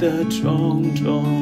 的种种。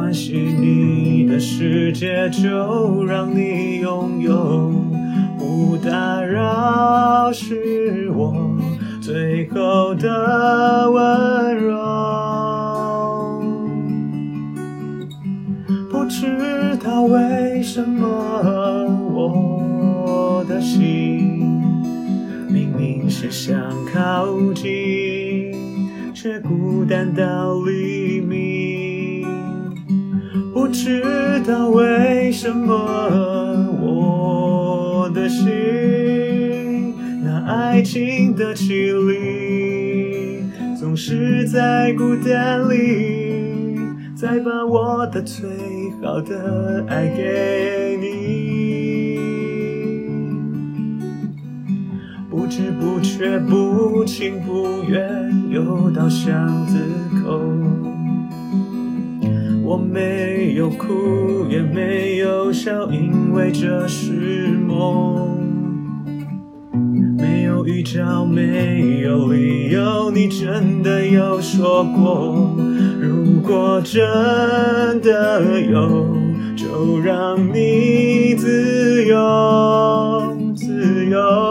关系，你的世界就让你拥有，不打扰是我最后的温柔。不知道为什么，我的心明明是想靠近，却孤单到离。知道为什么我的心那爱情的绮丽，总是在孤单里。再把我的最好的爱给你，不知不觉、不情不愿，又到巷子口。我没有哭，也没有笑，因为这是梦。没有预兆，没有理由，你真的有说过。如果真的有，就让你自由，自由。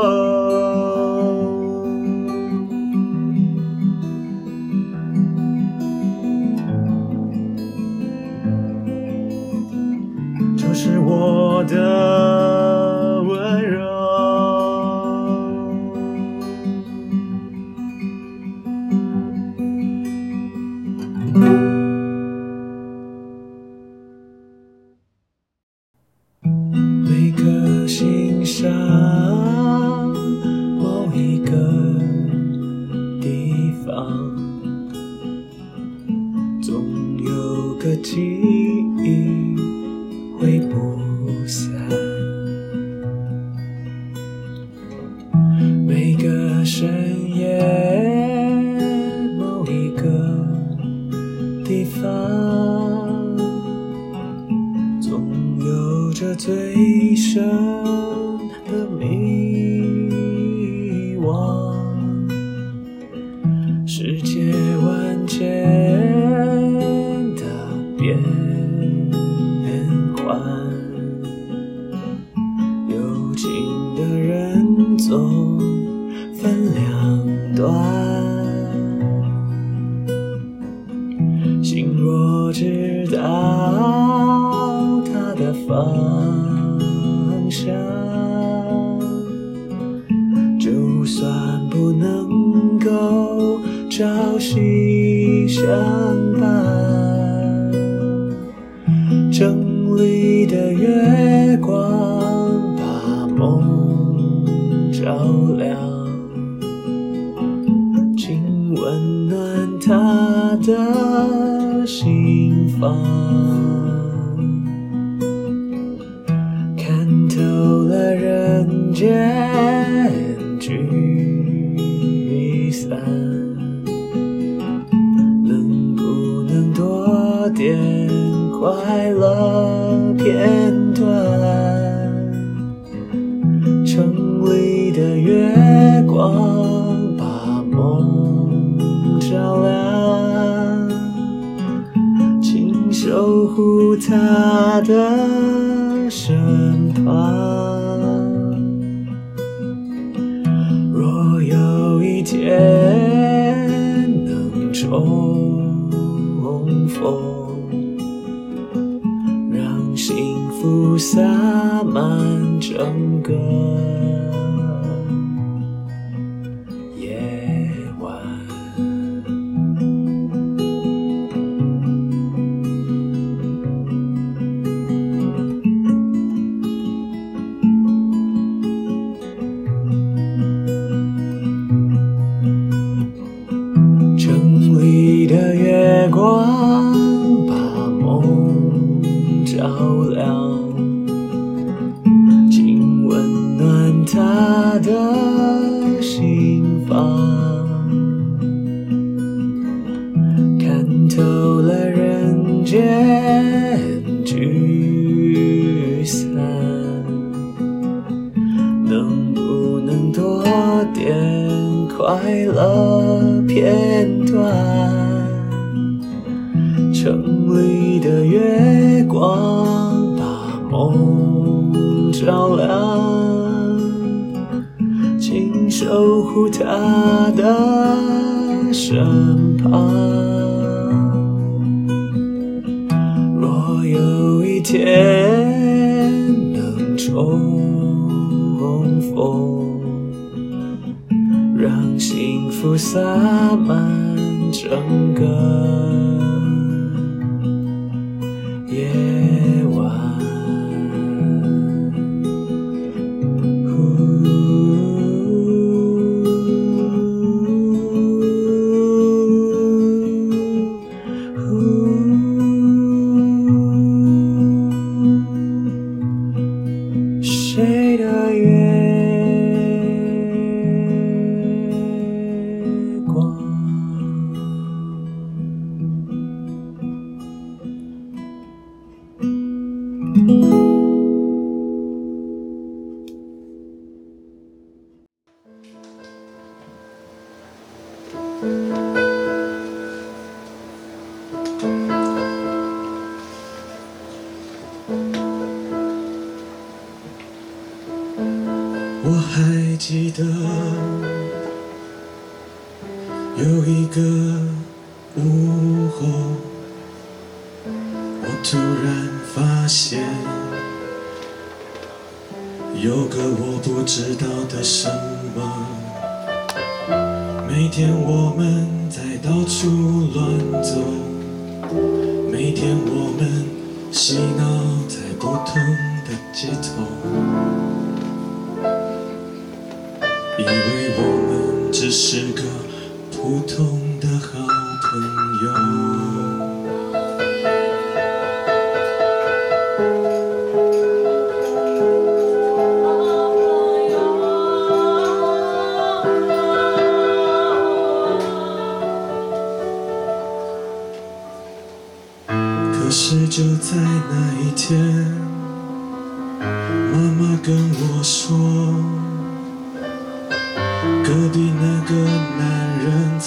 段？城里的月光把梦照亮，请守护他的身旁。若有一天能重逢，洒满整个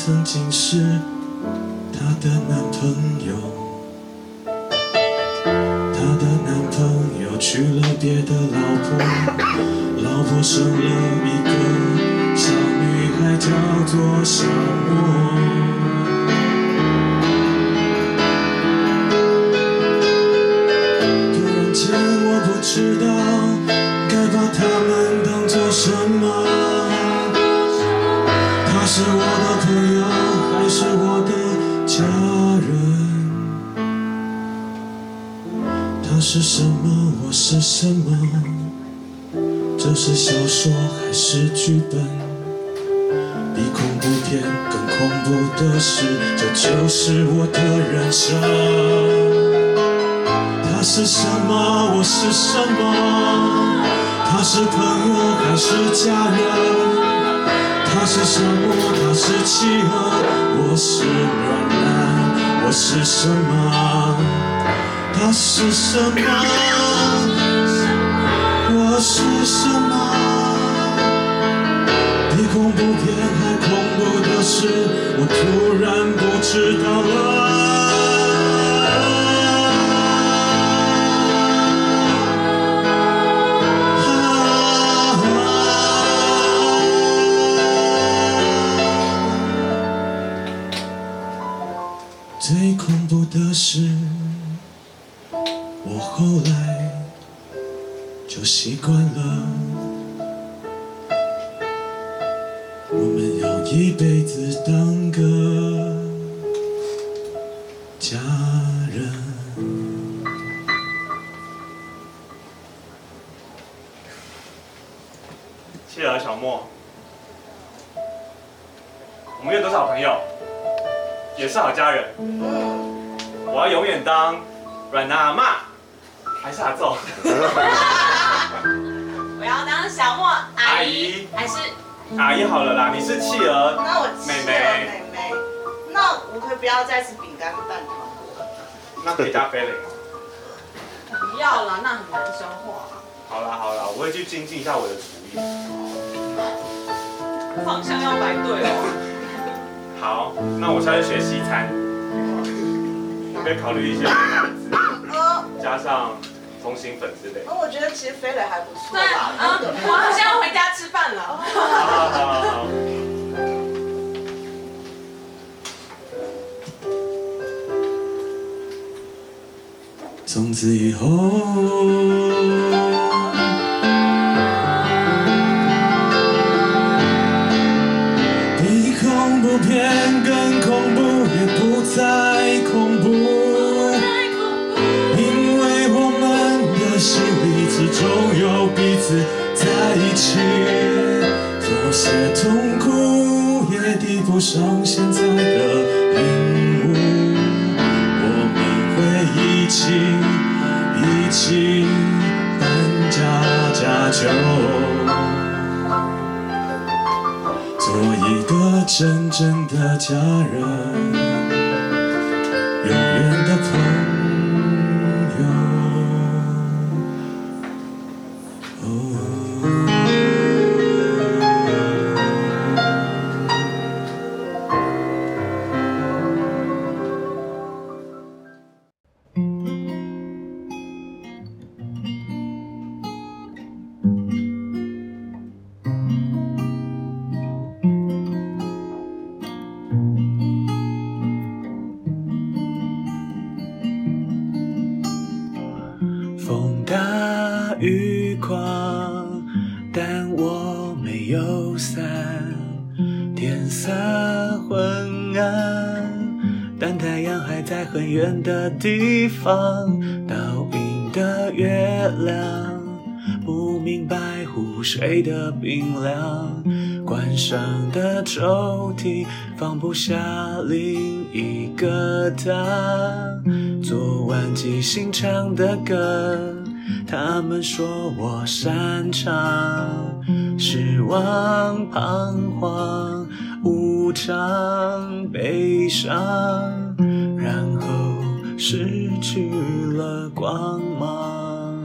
曾经是她的男朋友她的男朋友娶了别的老婆老婆生了一个小女孩叫做小莫。突然间我不知道说还是剧本，比恐怖片更恐怖的是，这就是我的人生。他是什么？我是什么？他是朋友还是家人？他是沙漠，他是企鹅，我是软男，我是什么？他是什么？我是什么？恐怖片还恐怖的是，我突然不知道了。最恐怖的是。软娜阿妈，还是阿揍？我要当小莫阿姨,阿姨，还是阿姨好了啦，你是企鹅，那我企妹，妹妹，那我可以不要再吃饼干蛋糖那可以加菲林。不要了，那很难消化、好了好了，我会去精进一下我的厨艺。方向要摆对哦。好，那我下去学西餐。可以考虑一下。加上通心粉之类。哦，我觉得其实飞磊还不错。对，嗯，我好像要回家吃饭了。从此以后。上现在的领悟，我们会一起一起搬家家酒，做一个真正的家人，地方，倒映的月亮，不明白湖水的冰凉。关上的抽屉，放不下另一个他。昨晚即兴唱的歌，他们说我擅长。失望、彷徨、无常、悲伤，然后。失去了光芒，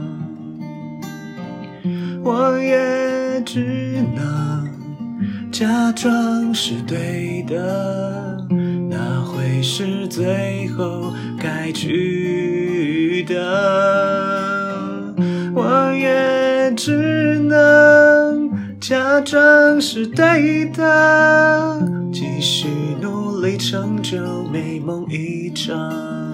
我也只能假装是对的，那会是最后该去的。我也只能假装是对的，继续努力成就美梦一场。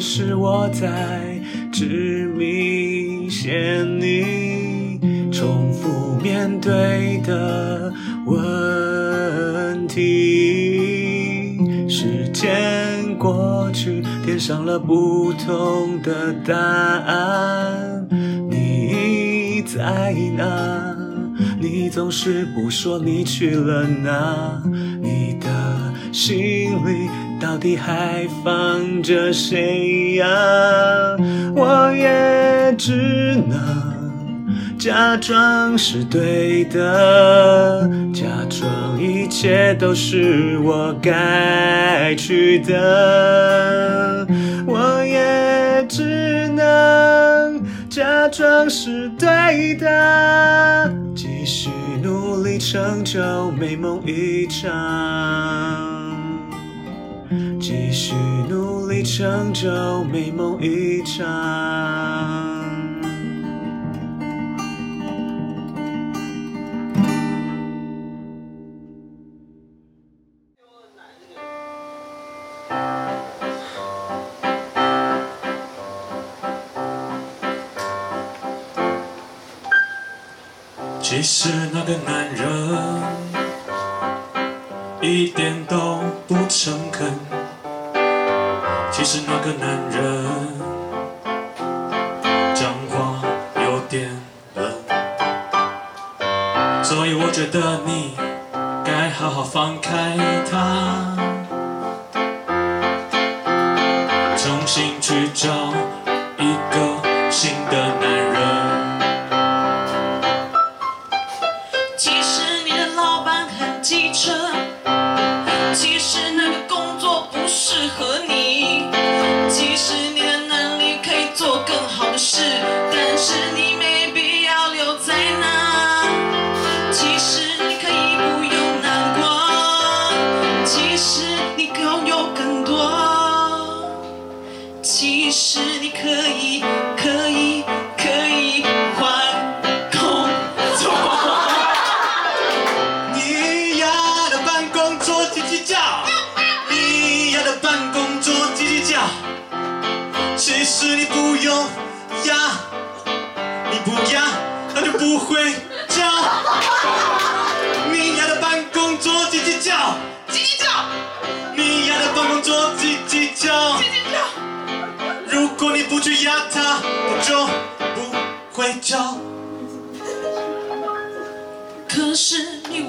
是我在执迷陷你，重复面对的问题。时间过去，填上了不同的答案。你在哪？你总是不说你去了哪？你的心里。到底还放着谁呀？我也只能假装是对的，假装一切都是我该去的。我也只能假装是对的，继续努力成就美梦一场。继续努力成就美梦一场。其实那个男人一点所以我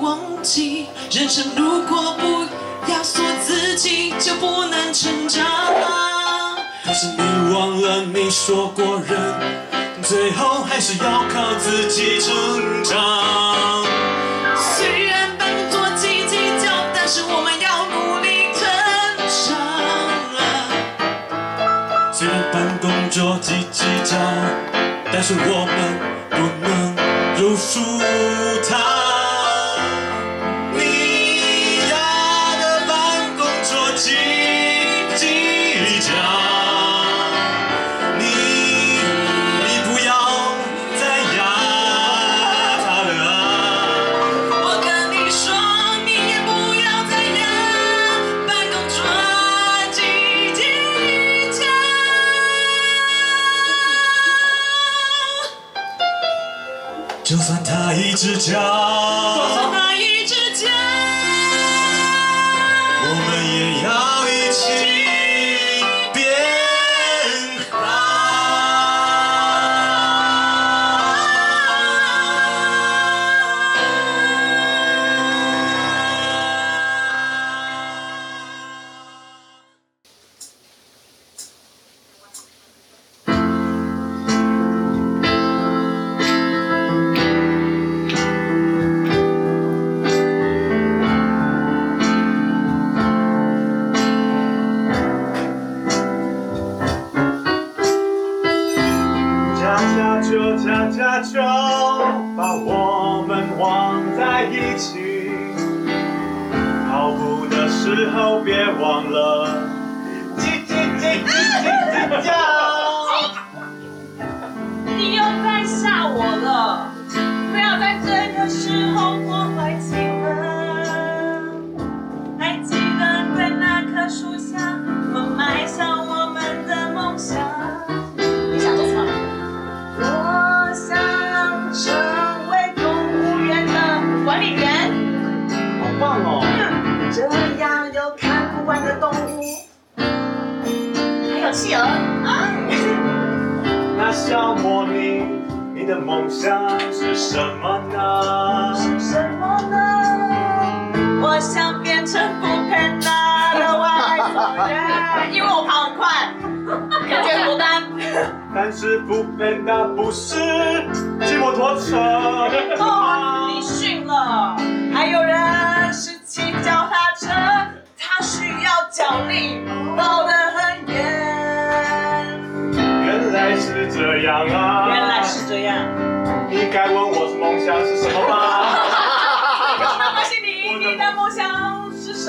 忘记，人生如果不压缩自己，就不能成长。可是你忘了你说过，人最后还是要靠自己成长。虽然扮作叽叽叫，但是我们要努力成长。虽然办公桌叽叽叫，但是我们不能认输它。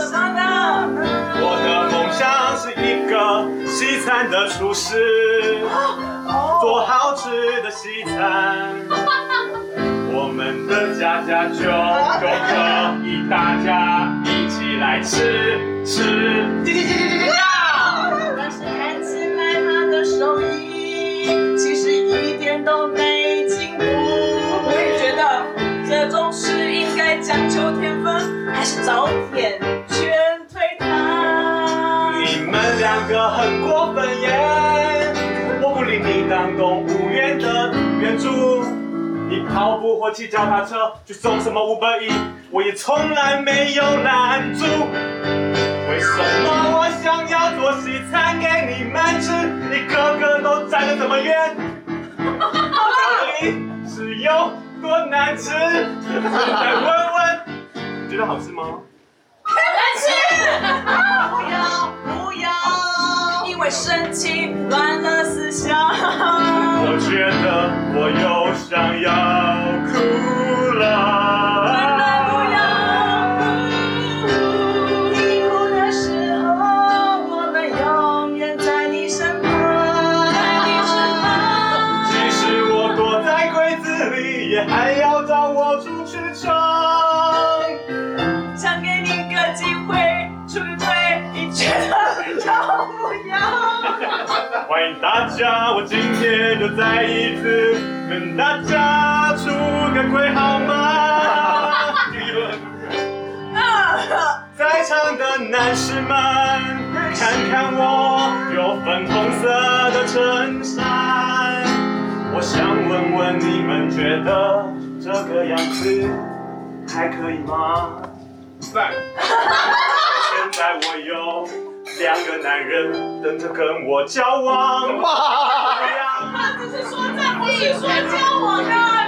什么呢？我的梦想是一个西餐的厨师，做好吃的西餐。我们的家家酒就可以大家一起来吃吃。叽叽叽叽叽叽但是看起来他的手艺其实一点都没进步。我也觉得这种事应该讲究天分，还是早点很过分耶！我不理你当动物园的园主，你跑步或骑脚踏车去送什么五百亿，我也从来没有拦住。为什么我想要做西餐给你们吃，你个个都站得这么远？到底是有多难吃？再问问，觉得好吃吗？不要不要，为生气乱了思想。我觉得我又想要哭家，我今天就再一次跟大家出个轨，好吗？在场的男士们，看看我有粉红色的衬衫，我想问问你们觉得这个样子还可以吗？在。现在我有。两个男人等着跟我交往吧。他只是说在，不是说交往的。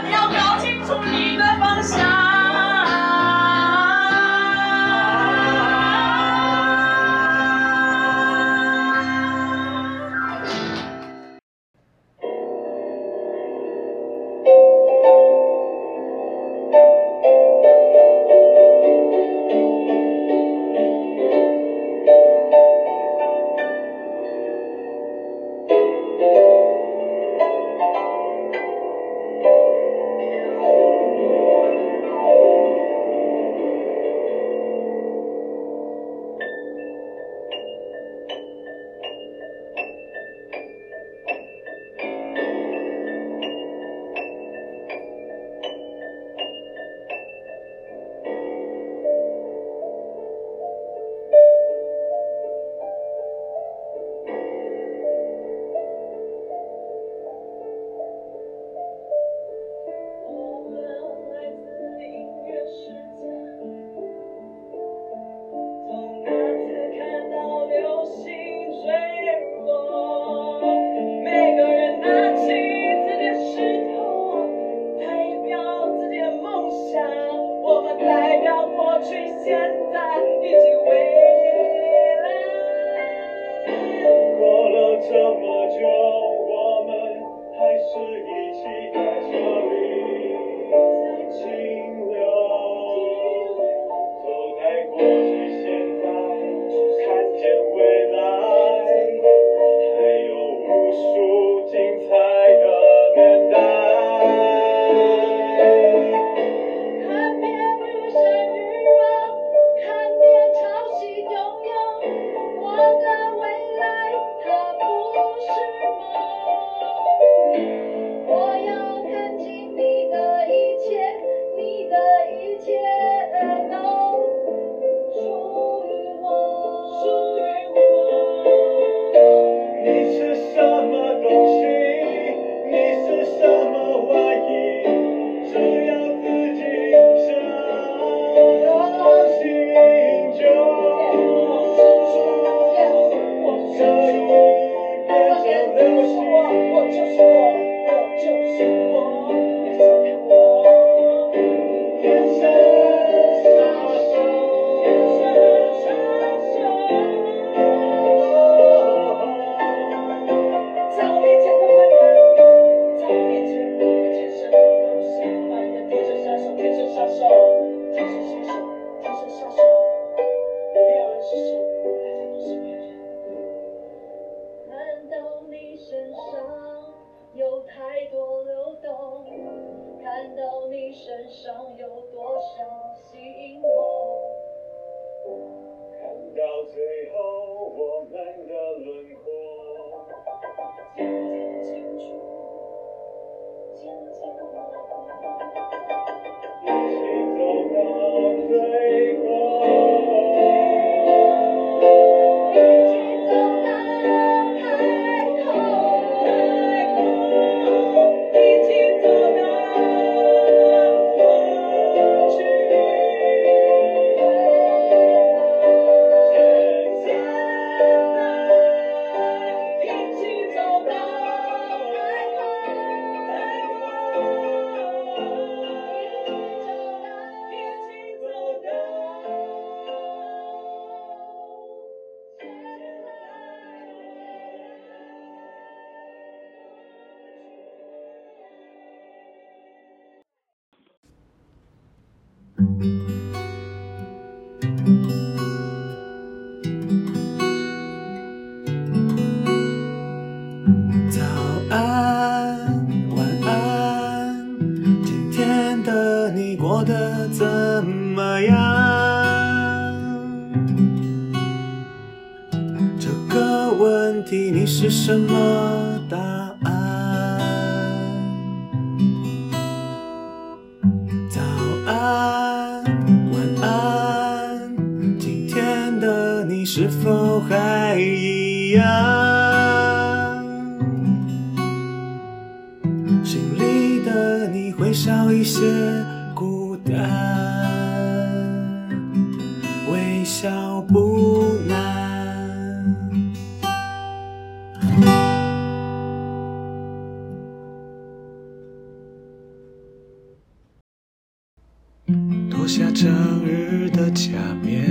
脱下整日的假面，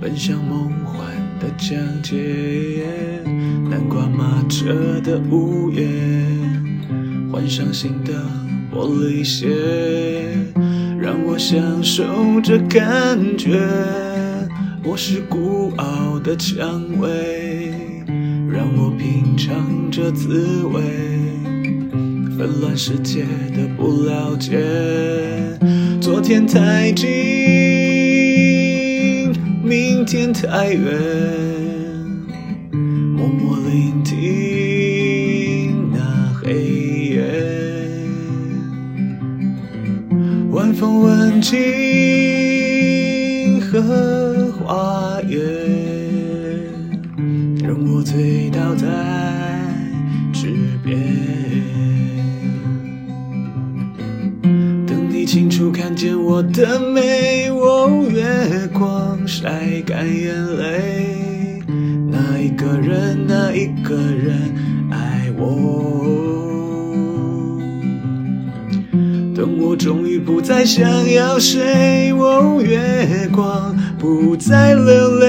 奔向梦幻的疆界，南瓜马车的午夜，换上新的玻璃鞋，让我享受这感觉。我是孤傲的蔷薇，让我品尝这滋味。纷乱世界的不了解，昨天太近，明天太远，一个人爱我。等我终于不再想要谁，哦，月光不再流泪。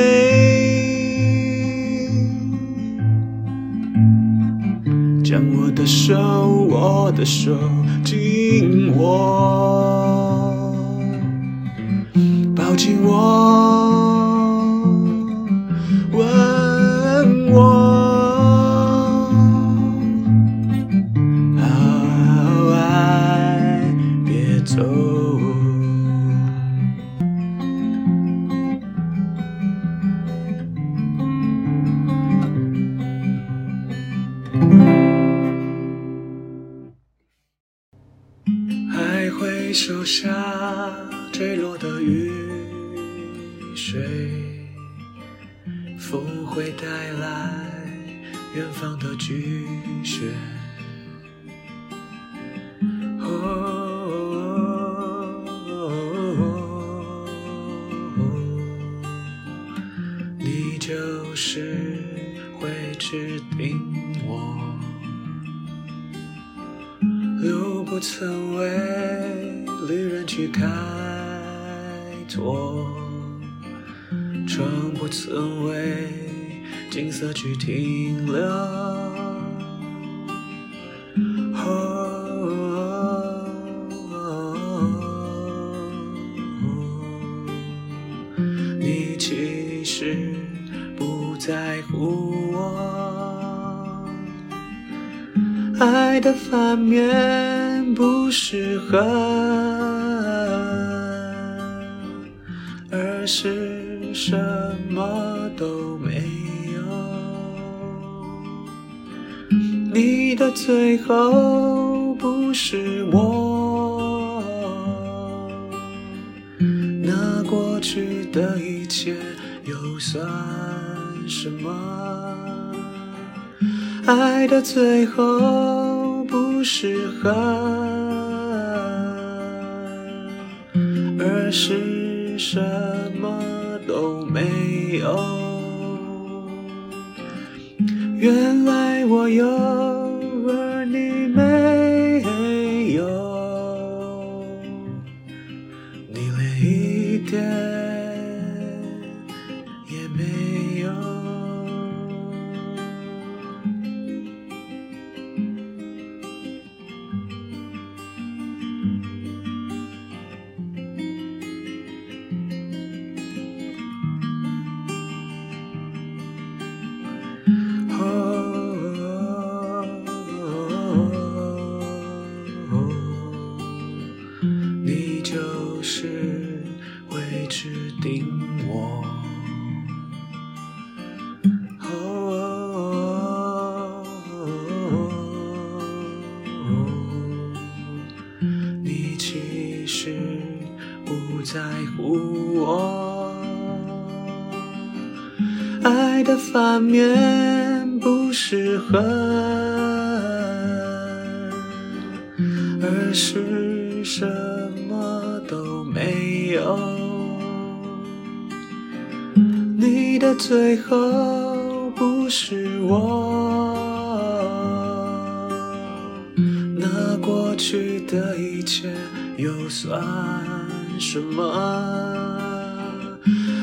将我的手，我的手紧握，抱紧我，你就是会指引我。路不曾为旅人去开拓，窗不曾为景色去停留。的反面不适合，而是什么都没有。你的最后不是我，那过去的一切又算什么？爱的最后不适合，而是什么都没有。原来我有，而是什么都没有。你的最后不是我，那过去的一切又算什么？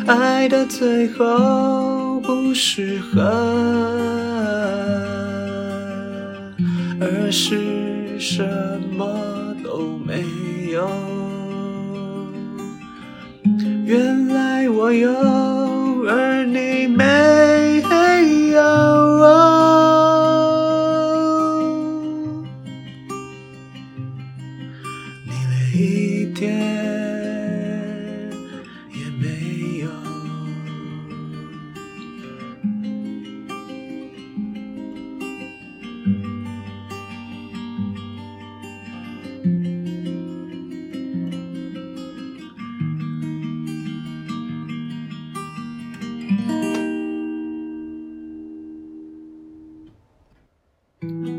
爱的最后不是恨，而是什么都没有。原来我有，